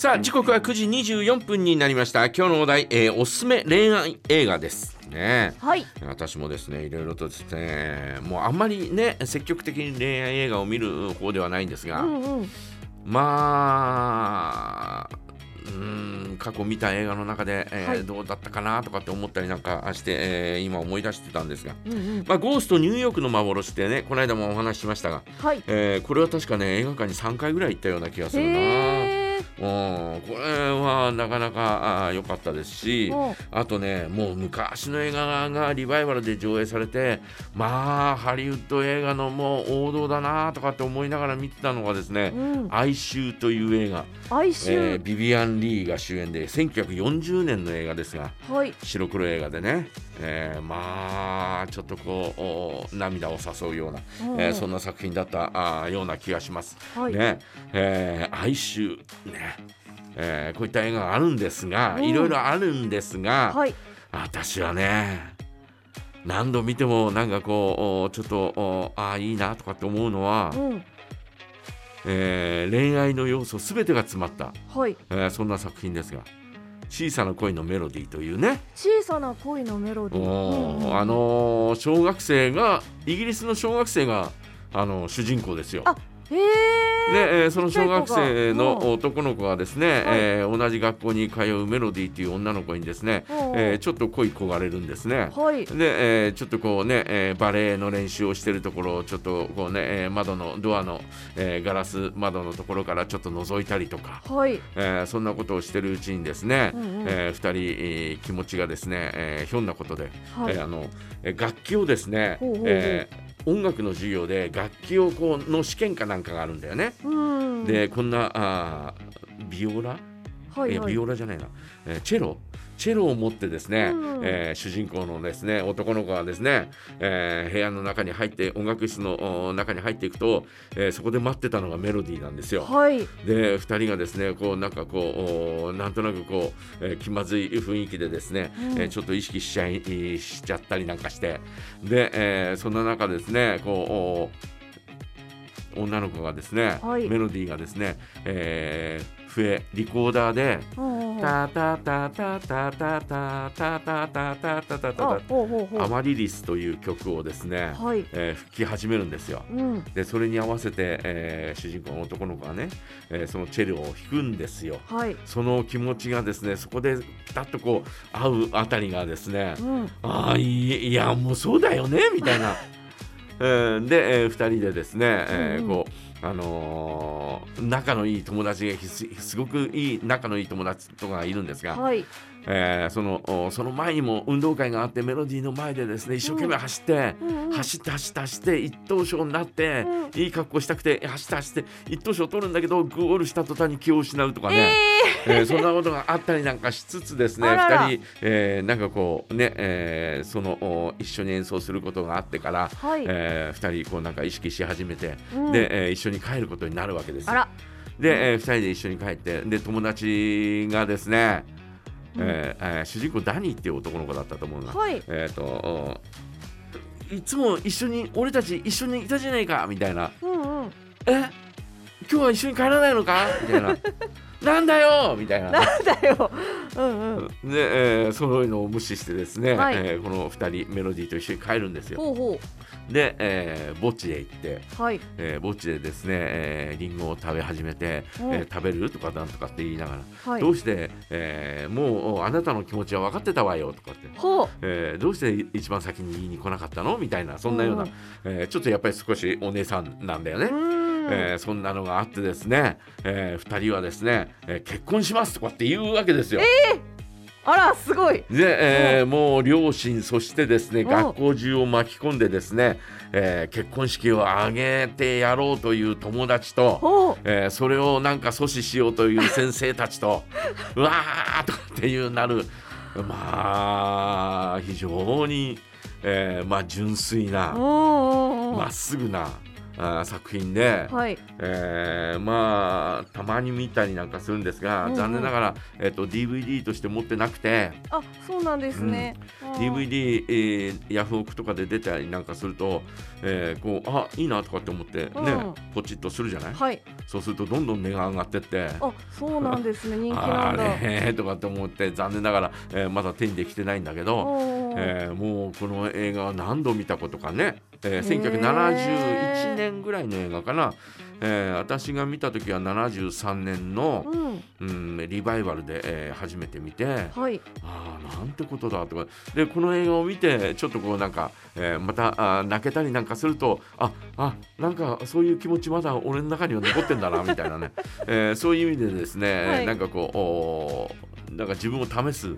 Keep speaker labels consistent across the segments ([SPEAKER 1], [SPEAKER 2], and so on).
[SPEAKER 1] さあ時刻は9時24分になりました。今日のお題、えー、おすすめ恋愛映画です。ね、
[SPEAKER 2] はい、
[SPEAKER 1] 私もですねいろいろとですねもうあんまりね積極的に恋愛映画を見る方ではないんですが、
[SPEAKER 2] うんうん、
[SPEAKER 1] まあうん過去見た映画の中で、えー
[SPEAKER 2] はい。
[SPEAKER 1] どうだったかなとかって思ったりなんかして、えー今思い出してたんですが、
[SPEAKER 2] うんうん、
[SPEAKER 1] まあ、ゴーストニューヨークの幻ってねこの間もお話ししましたが、
[SPEAKER 2] はい。
[SPEAKER 1] えーこれは確かね映画館に3回ぐらい行ったような気がするな。うん、これはなかなか良かったですし
[SPEAKER 2] うん
[SPEAKER 1] あとねもう昔の映画がリバイバルで上映されてまあハリウッド映画のもう王道だなとかって思いながら見てたのがですね
[SPEAKER 2] うん「
[SPEAKER 1] 哀愁」という映画、
[SPEAKER 2] 哀
[SPEAKER 1] え
[SPEAKER 2] 愁、
[SPEAKER 1] ービビアン・リーが主演で1940年の映画ですが
[SPEAKER 2] はい。
[SPEAKER 1] 白黒映画でね、えーまあちょっとこうお涙を誘うような、
[SPEAKER 2] うん。
[SPEAKER 1] えーそんな作品だったあーような気がします。
[SPEAKER 2] はい。
[SPEAKER 1] ね。えー哀愁。ね、えーこういった映画があるんですが、
[SPEAKER 2] うん
[SPEAKER 1] いろいろあるんですが、
[SPEAKER 2] はい。
[SPEAKER 1] 私はね何度見てもなんかこうおちょっとおああいいなとかって思うのは、
[SPEAKER 2] うん。
[SPEAKER 1] えー恋愛の要素すべてが詰まった、
[SPEAKER 2] はい。
[SPEAKER 1] えーそんな作品ですが「小さな恋のメロディー」というね、
[SPEAKER 2] 小さな恋のメロディー。
[SPEAKER 1] お
[SPEAKER 2] うんうん
[SPEAKER 1] あのー小学生がイギリスの小学生が、あの主人公ですよ。
[SPEAKER 2] あへえ。
[SPEAKER 1] で、えーその小学生の男の子がですね、
[SPEAKER 2] はい。
[SPEAKER 1] えー同じ学校に通うメロディーという女の子にですね、
[SPEAKER 2] う。ん
[SPEAKER 1] えーちょっと恋焦がれるんですね。
[SPEAKER 2] はい。
[SPEAKER 1] で、えーちょっとこうね、えーバレエの練習をしてるところをちょっとこうね、えー窓のドアの、えーガラス窓のところからちょっと覗いたりとか、
[SPEAKER 2] はい。
[SPEAKER 1] えーそんなことをしてるうちにですね、
[SPEAKER 2] うんうん。
[SPEAKER 1] えー二人、えー気持ちがですね、えーひょんなことで、
[SPEAKER 2] はい。
[SPEAKER 1] えーあのえー楽器をですね、
[SPEAKER 2] ほうほうほう。
[SPEAKER 1] えー音楽の授業で楽器をこうの試験かなんかがあるんだよね。
[SPEAKER 2] うん。
[SPEAKER 1] でこんなあービオラ、
[SPEAKER 2] はいいはい
[SPEAKER 1] やビ。オラじゃないな、えーチェロ？チェロを持ってですね、
[SPEAKER 2] うん
[SPEAKER 1] えー主人公のですね男の子がですね、えー部屋の中に入って音楽室のお中に入っていくと、えーそこで待ってたのがメロディーなんですよ。
[SPEAKER 2] はい。
[SPEAKER 1] で2人がですねこうなんかこうおなんとなくこう、えー気まずい雰囲気でですね、
[SPEAKER 2] うん
[SPEAKER 1] えーちょっと意識しちゃいしちゃったりなんかしてで、えーそんな中ですねこうお女の子がですね、
[SPEAKER 2] はい
[SPEAKER 1] メロディーがですね、えー笛リコーダーで
[SPEAKER 2] うんうん「
[SPEAKER 1] タタタタタタタタタタタタタタ。アマリリス」という曲をですね、
[SPEAKER 2] はい。
[SPEAKER 1] えー吹き始めるんですよ。
[SPEAKER 2] うん。
[SPEAKER 1] でそれに合わせて、えー主人公の男の子がね、えーそのチェルを弾くんですよ。
[SPEAKER 2] はい。
[SPEAKER 1] その気持ちがですねそこでピタッとこう合うあたりがですね
[SPEAKER 2] うん。
[SPEAKER 1] ああいやもうそうだよねみたいな。えーで、え2人でですね、えー
[SPEAKER 2] うんうん
[SPEAKER 1] こうあのー仲のいい友達がひすすごくいい仲のいい友達とかがいるんですが、
[SPEAKER 2] はい。
[SPEAKER 1] えーそのおその前にも運動会があってメロディーの前でですね一生懸命走って、
[SPEAKER 2] うんうん。
[SPEAKER 1] 走って走って走って一等賞になって、
[SPEAKER 2] う
[SPEAKER 1] いい格好したくて走って走って一等賞取るんだけどゴールした途端に気を失うとかね、えーそんなことがあったりなんかしつつですね
[SPEAKER 2] あらら。
[SPEAKER 1] 2人、えーなんかこうね、えーそのお一緒に演奏することがあってから、
[SPEAKER 2] はい。
[SPEAKER 1] え2人こうなんか意識し始めて、
[SPEAKER 2] うん。
[SPEAKER 1] で、えー一緒に帰ることになるわけです。で、え2人で一緒に帰ってで友達がですね、
[SPEAKER 2] うん。
[SPEAKER 1] えーえー主人公ダニーっていう男の子だったと思うな、
[SPEAKER 2] はい。
[SPEAKER 1] えっ、とおいつも一緒に俺たち一緒にいたじゃないかみたいな。
[SPEAKER 2] うんうん。
[SPEAKER 1] え？今日は一緒に帰らないのか？みたいななんだよみたいな。
[SPEAKER 2] なんだよ。うんうん。
[SPEAKER 1] で、えーそういうのを無視してですね、
[SPEAKER 2] はい
[SPEAKER 1] えーこの2人メロディーと一緒に帰るんですよ。
[SPEAKER 2] ほうほ
[SPEAKER 1] で、えー墓地へ行って、
[SPEAKER 2] う。はい。
[SPEAKER 1] えー墓地でですね、えーリンゴを食べ始めて、
[SPEAKER 2] うん
[SPEAKER 1] えー食べるとかなんとかって言いながら、
[SPEAKER 2] はい
[SPEAKER 1] ど。うして、えーもうあなたの気持ちは分かってたわよとかって。
[SPEAKER 2] ほう。
[SPEAKER 1] えーどうして一番先に言いに来なかったのみたいなそんなような、
[SPEAKER 2] うん
[SPEAKER 1] えーちょっとやっぱり少しお姉さんなんだよね。
[SPEAKER 2] うん。
[SPEAKER 1] えーそんなのがあってですね、え2人はですね、えー結婚しますとかって言うわけですよ。
[SPEAKER 2] あら、すごい。
[SPEAKER 1] で、えーもう両親そしてですね
[SPEAKER 2] ん
[SPEAKER 1] 学校中を巻き込んでですね、えー結婚式を挙げてやろうという友達と。えーそれをなんか阻止しようという先生たちと うわーとかっていうなるまあ非常に、えーまあ、純粋なまっすぐなあ作品で、
[SPEAKER 2] はい。
[SPEAKER 1] えーまあたまに見たりなんかするんですが、
[SPEAKER 2] うんうん。
[SPEAKER 1] 残念ながら、えっと DVD として持ってなくて、
[SPEAKER 2] あそうなんですね、あー
[SPEAKER 1] DVD、えーヤフオクとかで出たりなんかすると、えーこうあいいなとかって思ってね、
[SPEAKER 2] うん。
[SPEAKER 1] ポチッとするじゃない？
[SPEAKER 2] はい。
[SPEAKER 1] そうするとどんどん値が上がってって。
[SPEAKER 2] あそうなんですね。人気な
[SPEAKER 1] あ
[SPEAKER 2] んだ
[SPEAKER 1] れとかって思って残念ながら、えーまだ手にできてないんだけど、えーもうこの映画は何度見たことかね、えー
[SPEAKER 2] へー。
[SPEAKER 1] 1971年ぐらいの映画かな、えー私が見た時は73年の、
[SPEAKER 2] うん。
[SPEAKER 1] うん、リバイバルで、えー初めて見て
[SPEAKER 2] はい。
[SPEAKER 1] ああなんてことだとか。でこの映画を見てちょっとこうなんか、えーまたあー泣けたりなんかするとああなんかそういう気持ちまだ俺の中には残ってんだなみたいなね、えーそういう意味でですね、
[SPEAKER 2] はい。
[SPEAKER 1] なんかこうおーなんか自分を試す、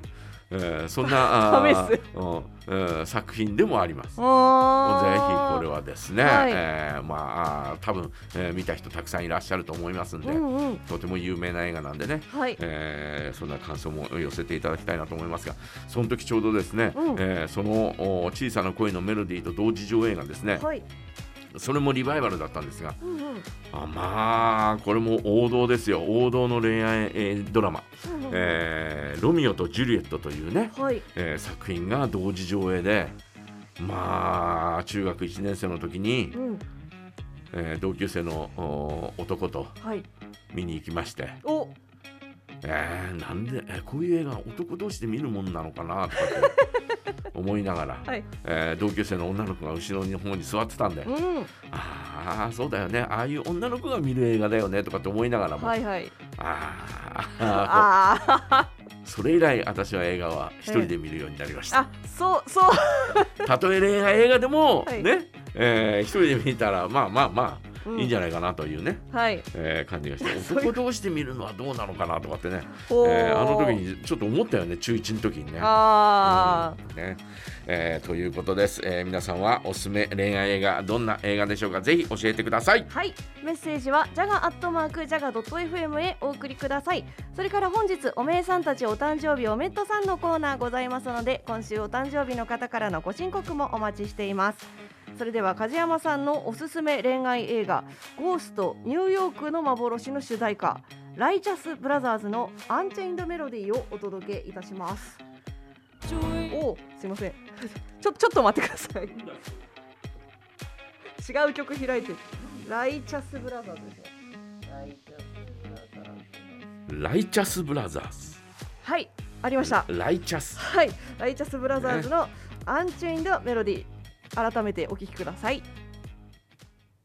[SPEAKER 1] えーそんな
[SPEAKER 2] 試す。
[SPEAKER 1] うんうん作品でもあります。ぜひ
[SPEAKER 2] あ
[SPEAKER 1] これはですね、
[SPEAKER 2] はい。
[SPEAKER 1] えーまあ多分、えー見た人たくさんいらっしゃると思いますんで、
[SPEAKER 2] うんうん。
[SPEAKER 1] とても有名な映画なんでね、
[SPEAKER 2] はい。
[SPEAKER 1] えーそんな感想も寄せていただきたいなと思いますがその時ちょうどですね、
[SPEAKER 2] うん。
[SPEAKER 1] えーそのお小さな声のメロディーと同時上映がですね
[SPEAKER 2] はい
[SPEAKER 1] それもリバイバルだったんですが
[SPEAKER 2] うんうん。
[SPEAKER 1] あまあこれも王道ですよ。王道の恋愛、えードラマ、
[SPEAKER 2] うんうん
[SPEAKER 1] えーロミオとジュリエット」というね、
[SPEAKER 2] はい。
[SPEAKER 1] えー作品が同時上映でまあ中学1年生の時に
[SPEAKER 2] う、ん。
[SPEAKER 1] えー同級生のお男と
[SPEAKER 2] はい。
[SPEAKER 1] 見に行きまして。
[SPEAKER 2] お。
[SPEAKER 1] えー、なんで、えーこういう映画男同士で見るもんなのかなとかって思いながら、
[SPEAKER 2] はい。
[SPEAKER 1] えー同級生の女の子が後ろの方に座ってたんで、
[SPEAKER 2] うん。
[SPEAKER 1] ああそうだよね。ああいう女の子が見る映画だよねとかって思いながらも、
[SPEAKER 2] はいはい。
[SPEAKER 1] あー
[SPEAKER 2] あ
[SPEAKER 1] それ以来私は映画は一人で見るようになりました。
[SPEAKER 2] ーあそうそう。
[SPEAKER 1] たとえ恋愛映画でも、
[SPEAKER 2] はい。
[SPEAKER 1] ね、えー一人で見たらまあまあまあ、
[SPEAKER 2] うん
[SPEAKER 1] いいんじゃないかなというね、
[SPEAKER 2] はい。
[SPEAKER 1] えー感じがして男同士で見るのはどうなのかなとかってね、えーあの時にちょっと思ったよね中1の時にね。
[SPEAKER 2] あ
[SPEAKER 1] うん。ね。えーということです、えー皆さんはおすすめ恋愛映画どんな映画でしょうか？ぜひ教えてください。
[SPEAKER 2] ーはい。メッセージはジャガアットマークジャガドット FM へお送りください。それから本日おめえさんたちお誕生日おめっとさんのコーナーございますので今週お誕生日の方からのご申告もお待ちしていますそれでは梶山さんのおすすめ恋愛映画ゴーストニューヨークの幻の主題歌ライチャスブラザーズのアンチェインドメロディーをお届けいたします。おすいません。ちょちょっと待ってください。違う曲開いてる。ライチャスブラザーズですよライチャスブラザーズ。
[SPEAKER 1] ライチャスブラザーズ
[SPEAKER 2] はいありました。
[SPEAKER 1] ライチャス。
[SPEAKER 2] はいライチャスブラザーズのアンチェインドメロディー改めてお聴きください。